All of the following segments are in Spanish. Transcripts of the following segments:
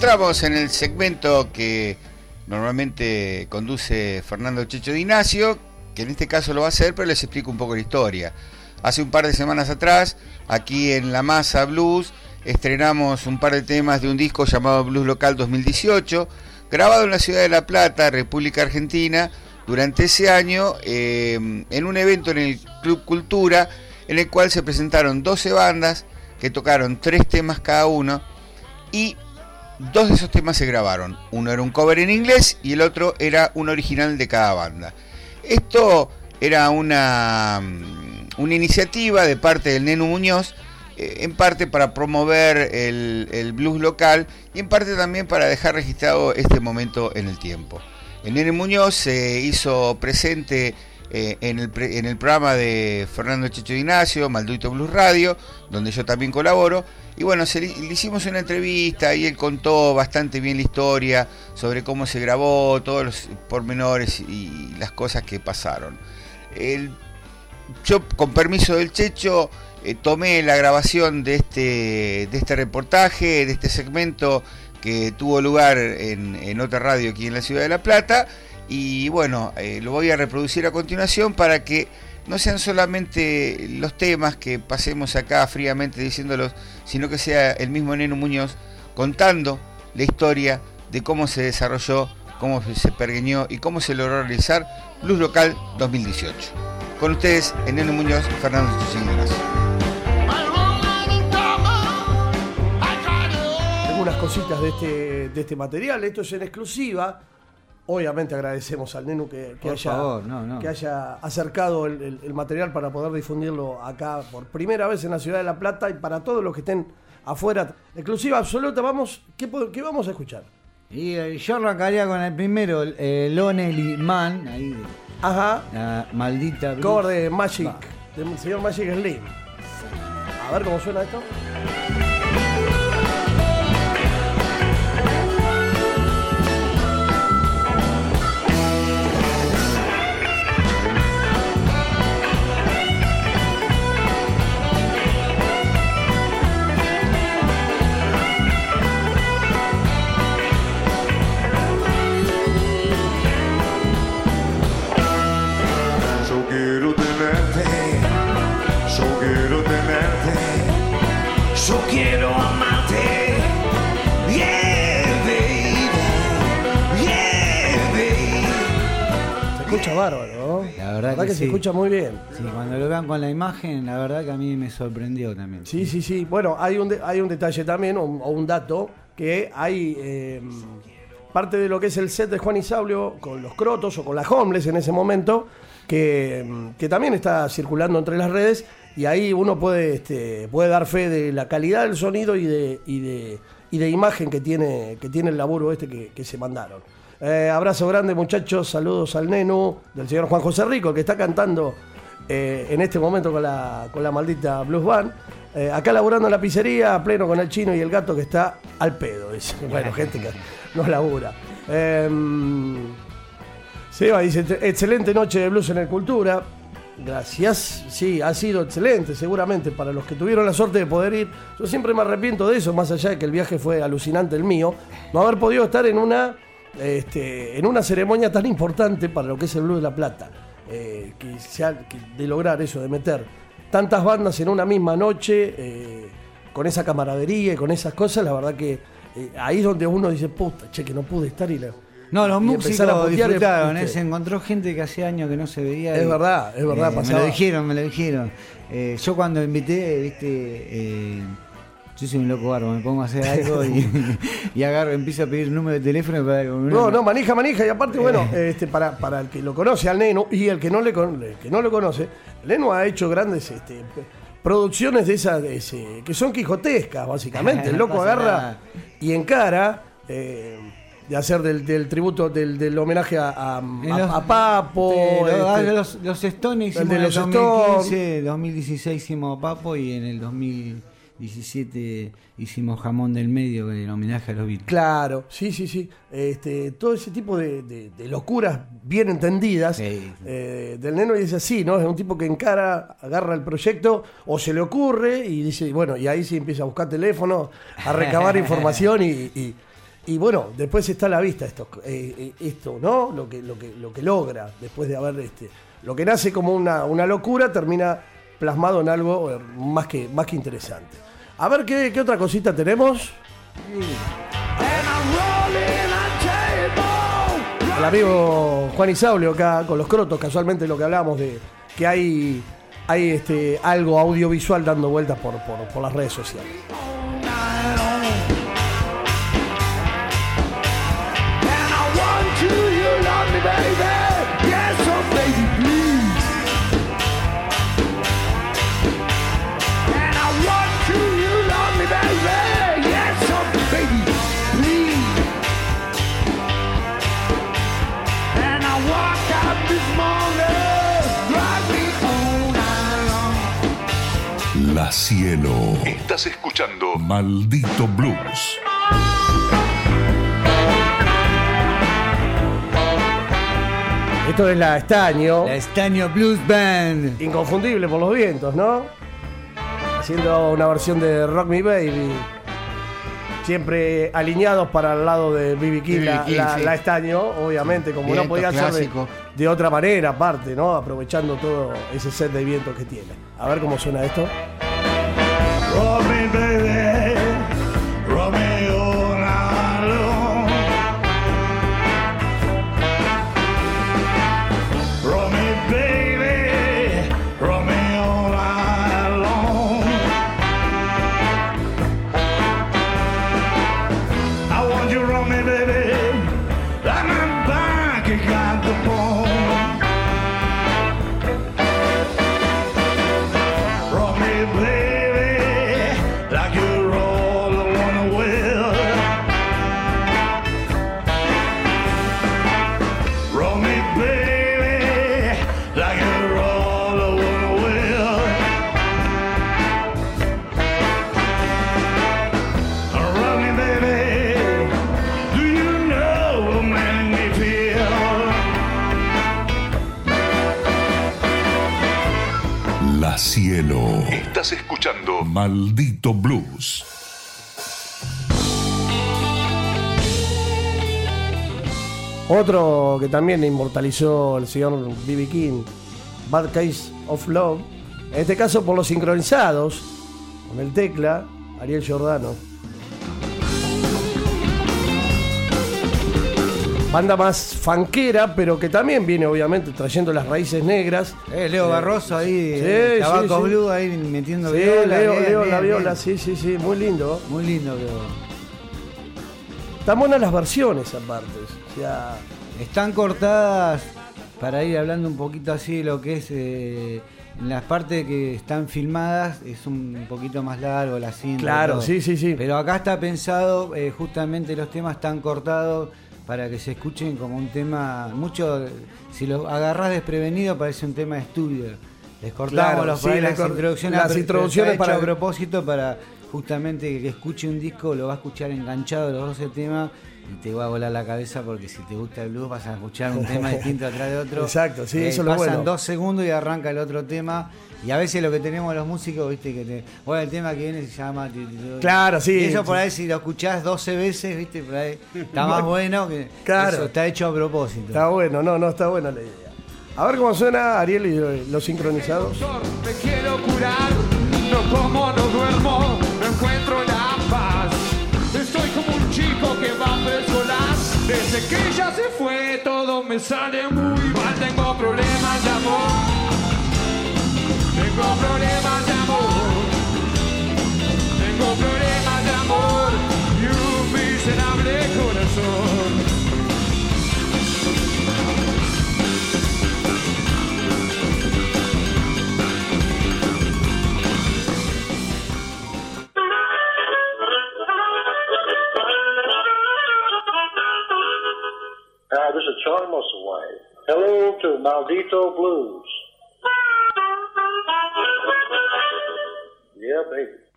encontramos en el segmento que normalmente conduce Fernando Checho de Ignacio, que en este caso lo va a hacer, pero les explico un poco la historia. Hace un par de semanas atrás, aquí en La Masa Blues, estrenamos un par de temas de un disco llamado Blues Local 2018, grabado en la ciudad de La Plata, República Argentina, durante ese año, eh, en un evento en el Club Cultura, en el cual se presentaron 12 bandas que tocaron tres temas cada uno y dos de esos temas se grabaron. Uno era un cover en inglés y el otro era un original de cada banda. Esto era una, mm, una iniciativa de parte del Neno Muñoz, eh, en parte para promover el, el, blues local y en parte también para dejar registrado este momento en el tiempo. El Nene Muñoz se hizo presente eh, en, el en, el programa de Fernando Chicho Ignacio, Maldito Blues Radio, donde yo también colaboro. Y bueno, le hicimos una entrevista y él contó bastante bien la historia sobre cómo se grabó, todos los pormenores y las cosas que pasaron. El, yo, con permiso del Checho, eh, tomé la grabación de este, de este reportaje, de este segmento que tuvo lugar en otra radio aquí en la ciudad de La Plata y bueno, eh, lo voy a reproducir a continuación para que no sean solamente los temas que pasemos acá fríamente diciéndolos, sino que sea el mismo Neno Muñoz contando la historia de cómo se desarrolló, cómo se pergueñó y cómo se logró realizar Luz Local 2018. Con ustedes, Neno Muñoz, Fernando Chichín Tengo unas cositas de este, de este material, esto es en exclusiva obviamente agradecemos al Nenu que, que, haya, favor, no, no. que haya, acercado el, el, el, material para poder difundirlo acá por primera vez en la ciudad de La Plata y para todos los que estén afuera. Exclusiva absoluta, vamos, ¿qué, qué vamos a escuchar? Y eh, yo arrancaría con el primero, eh, Lonely Man, ahí Ajá. la maldita. Cover de Magic, del señor Magic Slim. A ver cómo suena esto. Bárbaro, ¿no? La verdad, la verdad que, que, se sí. escucha muy bien. Sí, cuando lo vean con la imagen, la verdad que a mí me sorprendió también. Sí, sí, sí. Bueno, hay un, de, hay un detalle también, o, o un dato, que hay eh, parte de lo que es el set de Juan Isaulio con los crotos o con las homeless en ese momento, que, que también está circulando entre las redes, y ahí uno puede, este, puede dar fe de la calidad del sonido y de, y de, y de imagen que tiene, que tiene el laburo este que, que se mandaron. Eh, abrazo grande muchachos, saludos al Nenu, del señor Juan José Rico, que está cantando eh, en este momento con la, con la maldita Blues Band. Eh, acá laburando en la pizzería, a pleno con el chino y el gato que está al pedo. Bueno, gente que no labura. Eh, Seba dice, excelente noche de blues en el Cultura. Gracias, sí, ha sido excelente, seguramente, para los que tuvieron la suerte de poder ir. Yo siempre me arrepiento de eso, más allá de que el viaje fue alucinante el mío, no haber podido estar en una este, en una ceremonia tan importante para lo que es el Blue de la Plata, eh, que que de lograr eso, de meter tantas bandas en una misma noche, eh, con esa camaradería y con esas cosas, la verdad que eh, ahí es donde uno dice, puta, che, que no pude estar y la, No, los músicos a disfrutaron, se encontró gente que hacía años que no se veía. Es y, verdad, es verdad, me lo dijeron, me lo dijeron. Yo cuando invité, viste, yo soy un loco barbo, me pongo a hacer algo y, y agarro, empiezo a pedir número de teléfono para No, no, manija, manija. Y aparte, bueno, este, para, para el que lo conoce al Neno y el que no, le el que no lo conoce, el Neno ha hecho grandes este, producciones de esas de ese- que son quijotescas, básicamente. El loco agarra nada. y encara eh, de hacer del, del tributo, del, del homenaje a, a- En a- los- a Papo. este, los, este, los, los Stones el hicimos de en los el 2015, 2016 hicimos a Papo y en el 2017 hicimos Jamón del Medio en homenaje a los Beatles. Claro, sí, sí, sí. Este, todo ese tipo de, de- de locuras bien entendidas Sí. eh, del neno y dice así, ¿no? Es un tipo que encara, agarra el proyecto o se le ocurre y dice, bueno, y ahí sí empieza a buscar teléfono, a recabar información y, y- Y bueno, después está a la vista esto, eh, eh, esto ¿no? Lo que, lo, que, lo que logra después de haber este. Lo que nace como una, una locura termina plasmado en algo más que, más que interesante. A ver qué, qué otra cosita tenemos. El amigo Juan Isaulio acá con los crotos, casualmente lo que hablamos de que hay, hay este, algo audiovisual dando vueltas por, por, por las redes sociales. Cielo. Estás escuchando Maldito Blues. Esto es la Estaño, La Estaño Blues Band. inconfundible por los vientos, ¿no? Haciendo una versión de Rock Me Baby. Siempre alineados para el lado de B.B. King, la, King, la- sí. la Estaño, obviamente, como no podía ser de, de otra manera, aparte, ¿no? Aprovechando todo ese set de vientos que tiene. A ver cómo suena esto. Rock me, baby. Cielo. Estás escuchando Maldito Blues. Otro que también inmortalizó el señor B.B. King, Bad Case of Love. En este caso por los sincronizados, con el tecla, Ariel Giordano. Banda más fanquera, pero que también viene obviamente trayendo las raíces negras. Eh, Leo Barroso ahí, Sí, eh, Tabaco sí. Blue ahí metiendo Sí, viola. Leo, bien, Leo, bien, la viola, sí, sí, sí, muy lindo. Muy lindo, Leo. Están buenas las versiones aparte. O sea, Están cortadas para ir hablando un poquito así de lo que es eh, en las partes que están filmadas es un poquito más largo la cinta. Claro, sí, sí, sí. Pero acá está pensado eh, justamente los temas están cortados para que se escuchen como un tema mucho si lo agarrás desprevenido parece un tema de estudio. Les cortamos Claro, los sí, las cor- introducciones, las para- a propósito para justamente que, que escuche un disco lo va a escuchar enganchado los 12 temas y te va a volar la cabeza porque si te gusta el blues vas a escuchar un tema distinto atrás de otro. Eh, Exacto, sí, eso es lo Pasan bueno. dos segundos y arranca el otro tema. Y a veces lo que tenemos los músicos, viste, que te. Bueno, el tema que viene se llama. Claro, sí. Y eso por ahí, si lo escuchás 12 veces, viste, por ahí está más bueno que. Claro. Eso está hecho a propósito. está bueno, no, no, está buena la idea. A ver cómo suena Ariel y eh, los sincronizados. Doctor, me quiero curar, no como, Desde que ella se fue, todo me sale muy mal. Tengo problemas de amor. Tengo problemas de amor. Maldito Blues. Yeah, baby.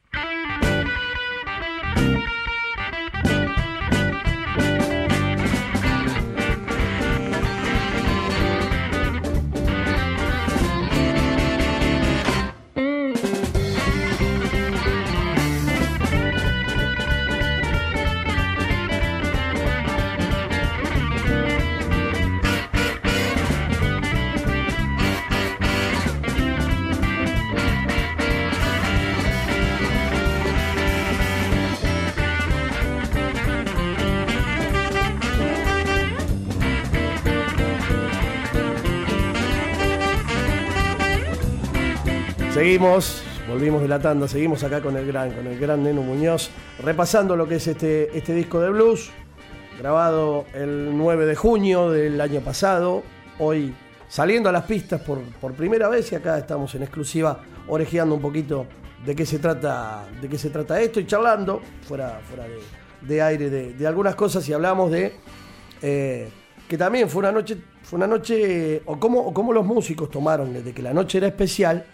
Seguimos, volvimos de la tanda, seguimos acá con el gran, con el gran Neno Muñoz, repasando lo que es este, este disco de blues, grabado el 9 de junio del año pasado, hoy saliendo a las pistas por, por primera vez y acá estamos en exclusiva orejeando un poquito de qué se trata, de qué se trata esto y charlando fuera, fuera de, de aire de, de algunas cosas y hablamos de eh, que también fue una noche, fue una noche, o cómo, o cómo los músicos tomaron desde que la noche era especial,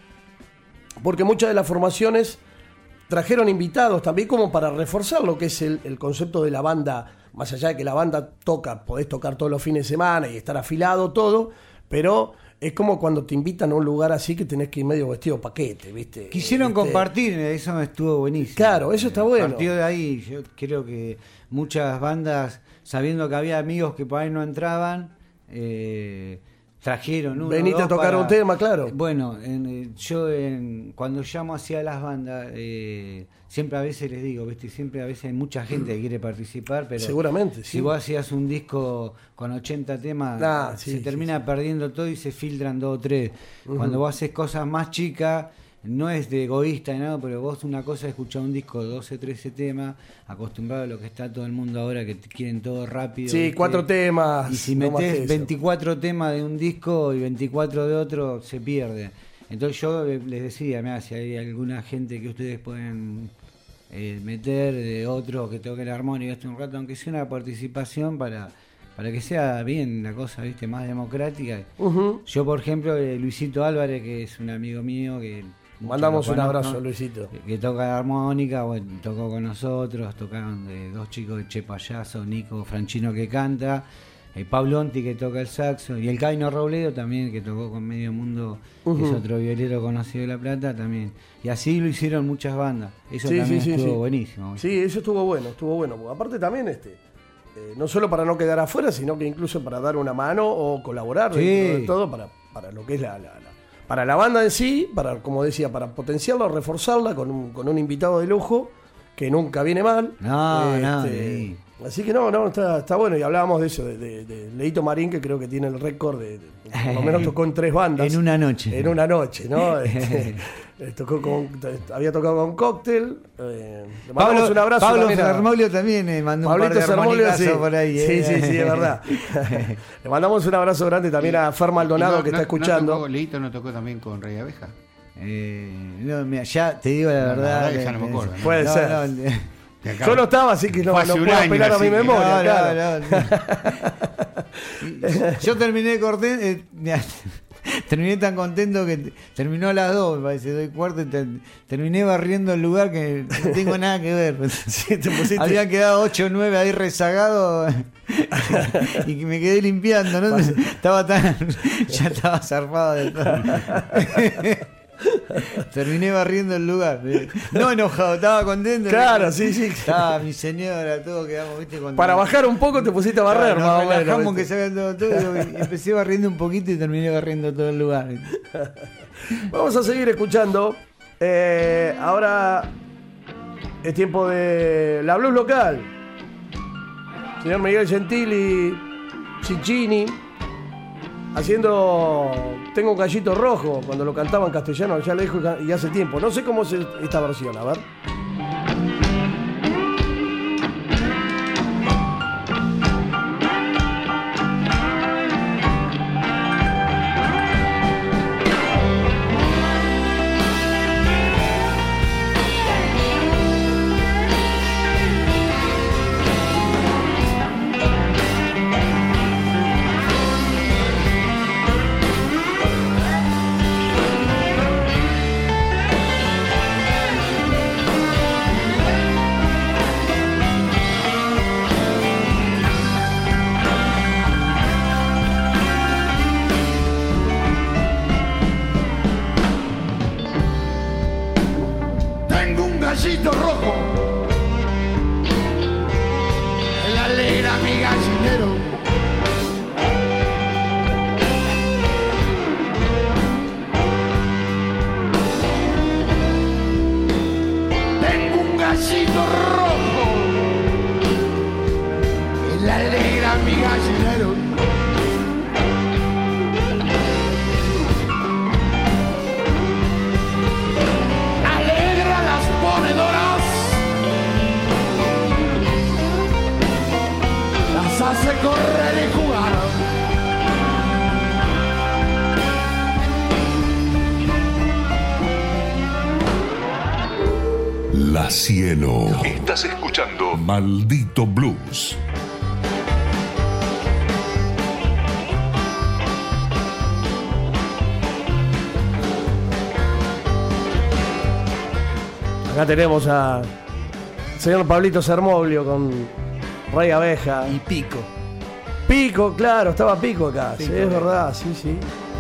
porque muchas de las formaciones trajeron invitados también como para reforzar lo que es el, el concepto de la banda, más allá de que la banda toca, podés tocar todos los fines de semana y estar afilado todo, pero es como cuando te invitan a un lugar así que tenés que ir medio vestido paquete, ¿viste? Quisieron Este, compartir, eso estuvo buenísimo. Claro, eso está bueno. A partir de ahí, yo creo que muchas bandas, sabiendo que había amigos que por ahí no entraban, eh, trajeron uno. Venite a tocar para- un tema, claro. Bueno, en, eh, yo en- cuando llamo hacia las bandas, eh, siempre a veces les digo, ¿viste? Siempre a veces hay mucha gente que quiere participar, pero Seguramente, si sí. vos hacías un disco con 80 temas, Ah, se sí, termina perdiendo todo y se filtran dos o tres. Cuando vos haces cosas más chicas, no es de egoísta ni nada, pero vos una cosa es escuchar un disco de 12, 13 temas, acostumbrado a lo que está todo el mundo ahora, que quieren todo rápido. Sí, cuatro temas. Y si no eso. 24 temas de un disco y 24 de otro, se pierde. Entonces yo eh, les decía, mira, si hay alguna gente que ustedes pueden eh, meter, de otro que toque la armónica este un rato, aunque sea una participación para, para que sea bien la cosa, viste, más democrática. Yo, por ejemplo, eh, Luisito Álvarez, que es un amigo mío, que Mandamos un abrazo, Luisito. que toca la armónica, bueno, tocó con nosotros, tocaron de dos chicos de Che Payaso, Nico Franchino que canta, eh, Pablo Onti que toca el saxo, y el Caino Robledo también, que tocó con Medio Mundo, que es otro violero conocido de La Plata también. Y así lo hicieron muchas bandas. Eso Sí, también sí, estuvo sí. buenísimo. Sí, eso estuvo bueno, estuvo bueno. Aparte también, este, eh, no solo para no quedar afuera, sino que incluso para dar una mano o colaborar todo para, para lo que es la, la- la- para la banda en sí, para, como decía, para potenciarla reforzarla con un, con un invitado de lujo que nunca viene mal. Este, No, sí. Así que no, no, está, está bueno. Y hablábamos de eso, de, de- de Leito Marín, que creo que tiene el récord de, por lo menos tocó en tres bandas. En una noche. En una noche, ¿no? Este, eh, tocó con, había tocado con Cóctel. eh, le mandamos Pablo, un abrazo Pablo también también eh, mandó un par Pablito de sí. por ahí. Sí, eh. sí, sí, es verdad. Le mandamos un abrazo grande también a Fer Maldonado No, que no- está escuchando. No tocó, Leito no tocó también con Rey Abeja. Eh, no, mira, ya te digo la No, la verdad. verdad que ya no me acuerdo, ¿no? Puede no, ser. Yo no estaba, así que no, no puedo apelar a mi memoria. claro. Yo terminé corté, eh, terminé tan contento que te- terminó a las 2, me parece, doy cuarto y te- terminé barriendo el lugar que no tengo nada que ver. Sí, te pusiste- Había quedado 8 o 9 ahí rezagado y que me quedé limpiando, ¿no? Estaba tan ya estaba zarpado de todo. Terminé barriendo el lugar. No enojado, estaba contento. Claro, sí, sí. Estaba mi señora, todo quedamos, ¿viste? Cuando- Para bajar un poco te pusiste a barrer, Claro, más nos o menos. relajamos que se todo, todo, y empecé barriendo un poquito y terminé barriendo todo el lugar. Vamos a seguir escuchando. Eh, ahora es tiempo de la blues local. Señor Miguel Gentili, Cicchini, haciendo Tengo un gallito rojo, cuando lo cantaba en castellano, ya lo dijo y hace tiempo. No sé cómo es esta versión, a ver. Maldito Blues. Acá tenemos a señor Pablito Sermoglio con Rey Abeja. Y pico. Pico, claro, estaba Pico acá. Sí, es verdad, sí, sí.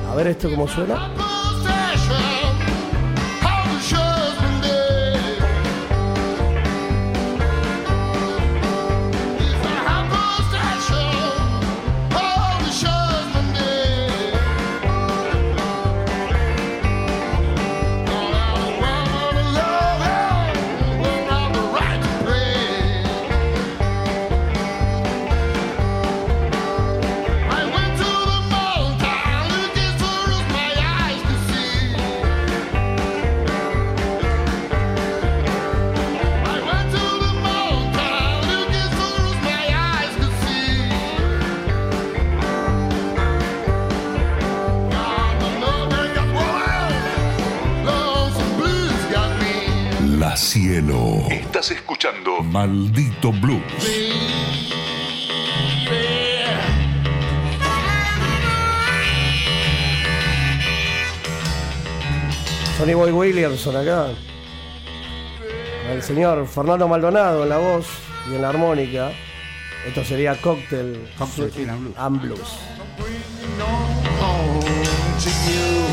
A ver esto cómo suena. Estás escuchando Maldito Blues. Sonny Boy Williamson acá. El señor Fernando Maldonado en la voz y en la armónica. Esto sería Cocktail, Cocktail Swing and Blues. and Blues.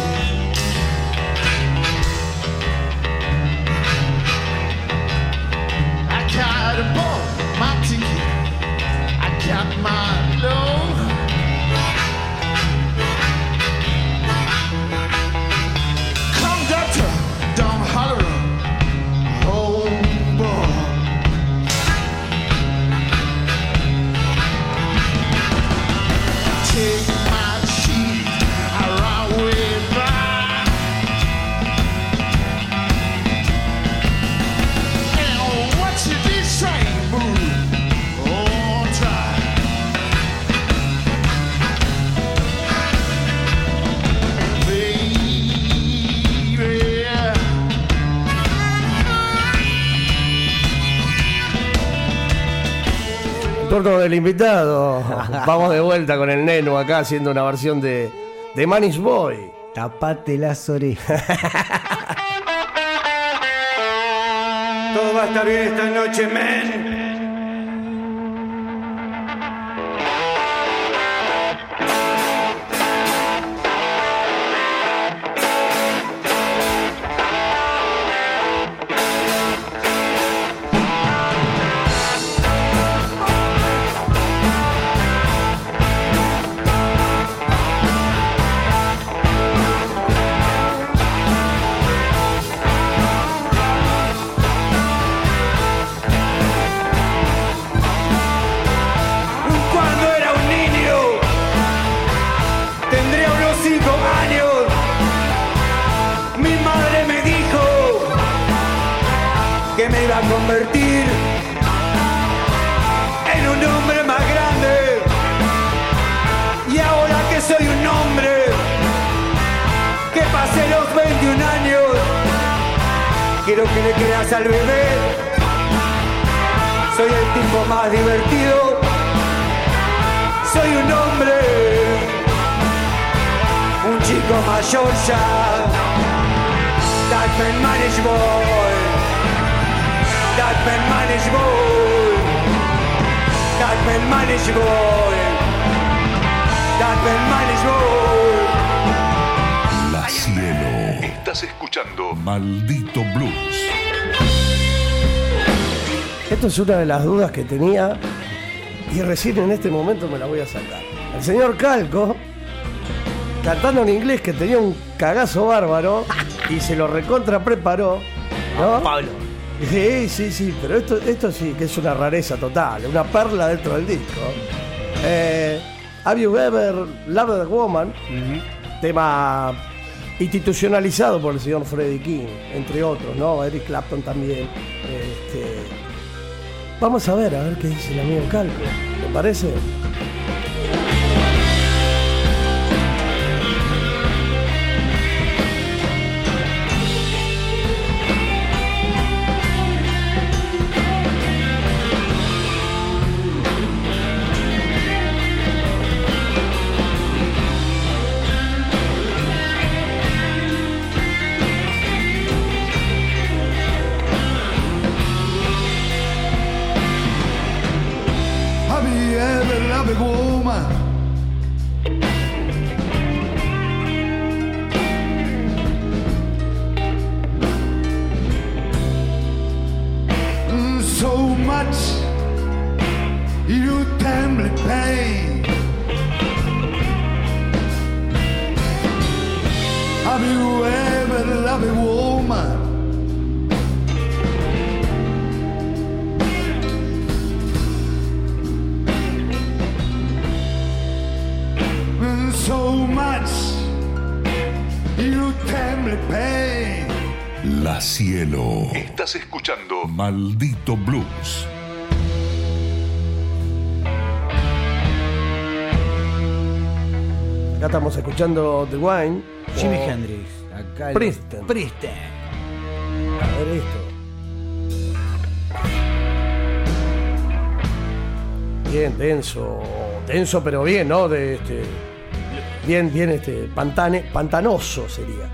Del invitado. Vamos de vuelta con el Neno acá haciendo una versión de, de Manish Boy. Tapate las orejas. Todo va a estar bien esta noche, men. Tipo más divertido soy un hombre, un chico mayor ya. That man manage boy, that man manage boy, that man manage boy, that man manage boy. La cielo. Estás escuchando Maldito Blues. Esto es una de las dudas que tenía y recién en este momento me la voy a sacar. El señor Calco, cantando en inglés que tenía un cagazo bárbaro y se lo recontra preparó. ¿no? Pablo. Sí, sí, sí, pero esto, esto sí que es una rareza total, una perla dentro del disco. Eh, Have You Ever Loved a Woman? Tema institucionalizado por el señor Freddie King, entre otros, ¿no? Eric Clapton también. Este, vamos a ver, a ver qué dice el amigo Calco. ¿Te parece? Love a woman. And so much you temble pain. La Cielo. Estás escuchando Maldito Blues. Acá estamos escuchando The Wine. Jimi Hendrix. Acá el- Princeton. Princeton. A ver esto. Bien, denso. Denso, pero bien, ¿no? De este. Bien, bien, este. Pantane, pantanoso sería.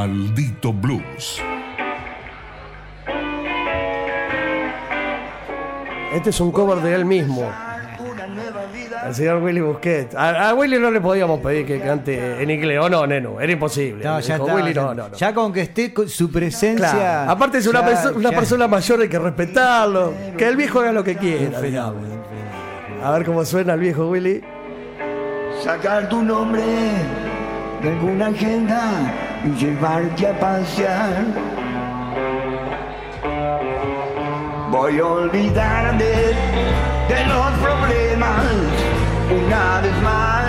Maldito Blues. Este es un cover de él mismo. El señor Willy Busquets. A, a Willy no le podíamos pedir que cante en inglés, ¿o no, neno? Era imposible. No, ya Dijo, está, Willy, ya, no, no, no. ya con que esté con su presencia. Claro. Aparte es una, ya- perso- una ya- persona mayor, hay que respetarlo. Que el viejo haga lo que quiera. A ver cómo suena el viejo Willy. Sacar tu nombre de alguna agenda y llevarte a pasear. Voy a olvidarme de los problemas una vez más.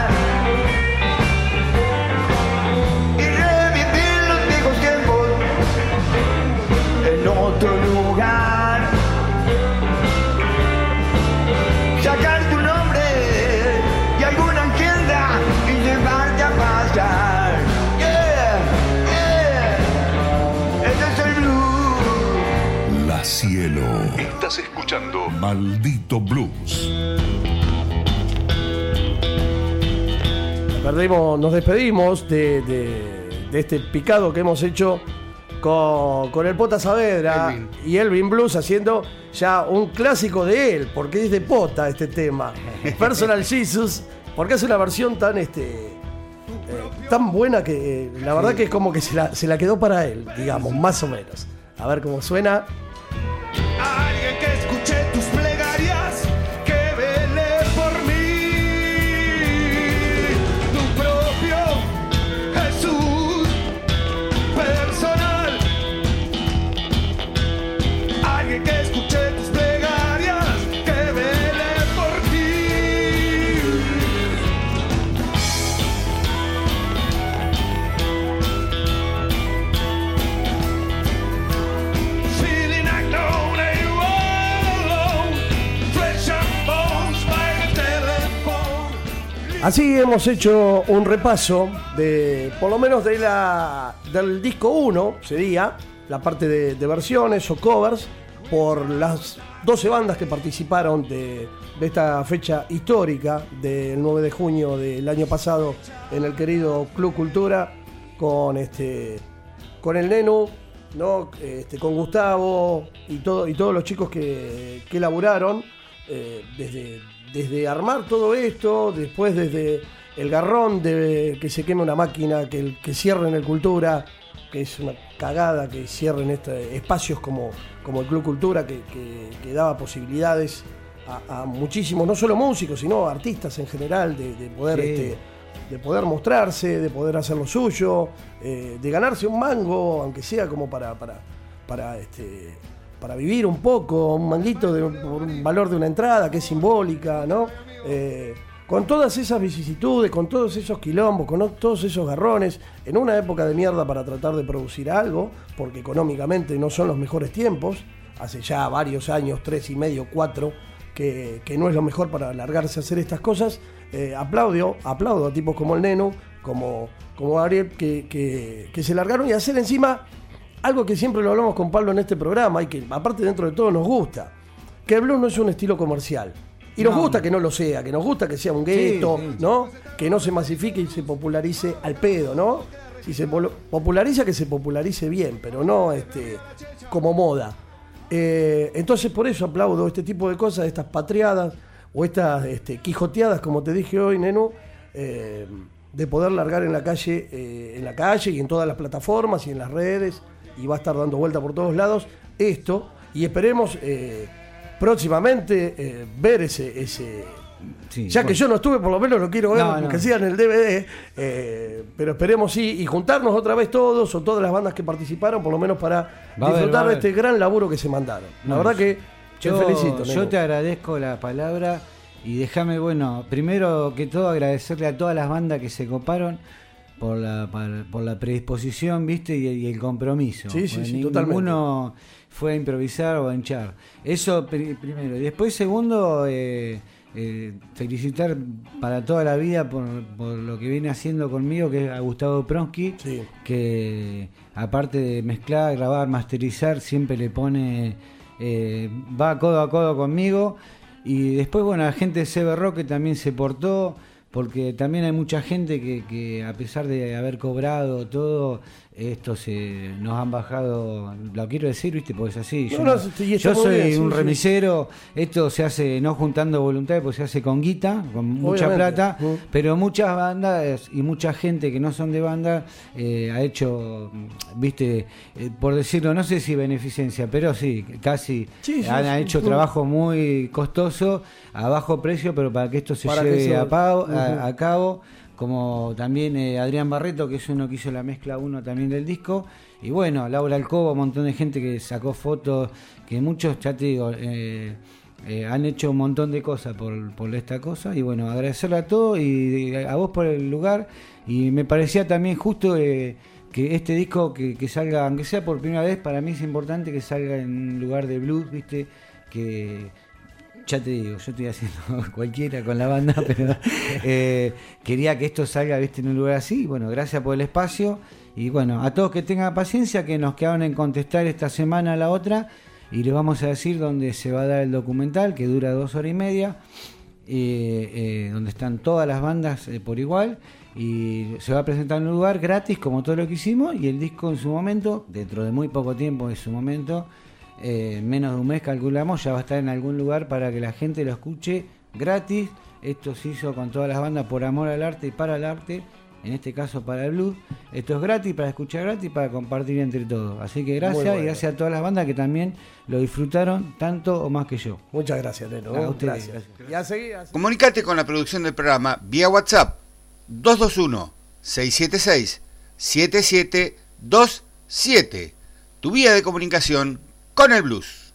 Estás escuchando Maldito Blues. Perdimos, nos despedimos de, de- de este picado que hemos hecho con, con el Pota Saavedra Elvin. y Elvin Blues haciendo ya un clásico de él, porque es de Pota este tema. Personal Jesus, porque es una versión tan este eh, tan buena que eh, la verdad que es como que se la, se la quedó para él, digamos, más o menos. A ver cómo suena. Así hemos hecho un repaso de, por lo menos de la, del disco 1, sería la parte de, versiones o covers, por las 12 bandas que participaron de, esta fecha histórica del 9 de junio del año pasado en el querido Club Cultura, con este con el Nenu, ¿no? Este, con Gustavo y, todo, y todos los chicos que, que laburaron, eh, desde, desde armar todo esto, después desde el garrón de que se queme una máquina, que, que cierren el Cultura, que es una cagada que cierren este, espacios como, como el Club Cultura, que, que- que daba posibilidades a, a muchísimos, no solo músicos, sino artistas en general, de, de poder Sí. este, de poder mostrarse, de poder hacer lo suyo, eh, de ganarse un mango, aunque sea como para, para, para, este, para vivir un poco, un manguito de, un valor de una entrada que es simbólica, ¿no? Eh, con todas esas vicisitudes, con todos esos quilombos, con todos esos garrones, en una época de mierda para tratar de producir algo, porque económicamente no son los mejores tiempos, hace ya varios años, tres y medio, cuatro, que, que no es lo mejor para largarse a hacer estas cosas. Eh, aplaudo, aplaudo a tipos como el Neno, como, como Gabriel, que, que- que se largaron y hacer encima algo que siempre lo hablamos con Pablo en este programa y que aparte dentro de todo nos gusta, que el blues no es un estilo comercial. Y nos No, gusta que no lo sea, que nos gusta que sea un gueto, sí. ¿no? Que no se masifique y se popularice al pedo, ¿no? Si se populariza, que se popularice bien, pero no este, como moda. Eh, entonces por eso aplaudo este tipo de cosas, estas patriadas o estas este, quijoteadas, como te dije hoy, Nenu, eh, de poder largar en la calle, eh, en la calle y en todas las plataformas y en las redes, y va a estar dando vuelta por todos lados esto, y esperemos eh, próximamente eh, ver ese, ese Sí, ya que yo no estuve, por lo menos lo quiero ver, No, no. sea en el DVD, eh, pero esperemos sí, y juntarnos otra vez todos o todas las bandas que participaron, por lo menos para Va disfrutar de este gran laburo que se mandaron. La No, verdad que te felicito. yo te agradezco la palabra y déjame, bueno, primero que todo agradecerle a todas las bandas que se coparon por la, por la predisposición, viste, y, y el compromiso. Sí, sí, sí. Ninguno fue a improvisar o a hinchar. Eso pri- primero. Y después, segundo, eh, eh, felicitar para toda la vida por, por lo que viene haciendo conmigo, que es a Gustavo Pronsky, Sí. que aparte de mezclar, grabar, masterizar, siempre le pone, eh, va codo a codo conmigo. Y después, bueno, la gente de CB Rock que también se portó, porque también hay mucha gente que, que a pesar de haber cobrado todo, esto se nos han bajado, lo quiero decir, viste, porque es así. No, Yo, no, soy bien, un sí. remisero, esto se hace no juntando voluntades, porque se hace con guita, con mucha plata, pero muchas bandas y mucha gente que no son de banda eh, ha hecho, viste, eh, por decirlo, no sé si beneficencia, pero sí, casi Sí, han hecho trabajo muy costoso, a bajo precio, pero para que esto se Para lleve a, Ujú. A- a cabo. Como también eh, Adrián Barreto, que es uno que hizo la mezcla uno también del disco. Y bueno, Laura Alcoba, un montón de gente que sacó fotos, que muchos, ya te digo, eh, eh, han hecho un montón de cosas por, por esta cosa. Y bueno, agradecerle a todos y a vos por el lugar. Y me parecía también justo que este disco que, que salga, aunque sea por primera vez, para mí es importante que salga en un lugar de blues, ¿viste? Que ya te digo, yo estoy haciendo cualquiera con la banda, pero eh, quería que esto salga ¿viste? en un lugar así. Bueno, gracias por el espacio. Y bueno, a todos que tengan paciencia, que nos quedaron en contestar esta semana a la otra. Y les vamos a decir dónde se va a dar el documental, que dura dos horas y media, eh, eh, donde están todas las bandas por igual. Y se va a presentar en un lugar gratis, como todo lo que hicimos. Y el disco en su momento, dentro de muy poco tiempo en su momento, eh, menos de un mes calculamos, ya va a estar en algún lugar para que la gente lo escuche gratis. Esto se hizo con todas las bandas por amor al arte y para el arte, en este caso para el blues. Esto es gratis, para escuchar gratis, para compartir entre todos. Así que gracias bueno. y gracias a todas las bandas que también lo disfrutaron tanto o más que yo. Muchas gracias, Neno. A ustedes, gracias. Y a seguir, a seguir. Comunicate con la producción del programa vía WhatsApp 221-676-7727. Tu vía de comunicación con el blues.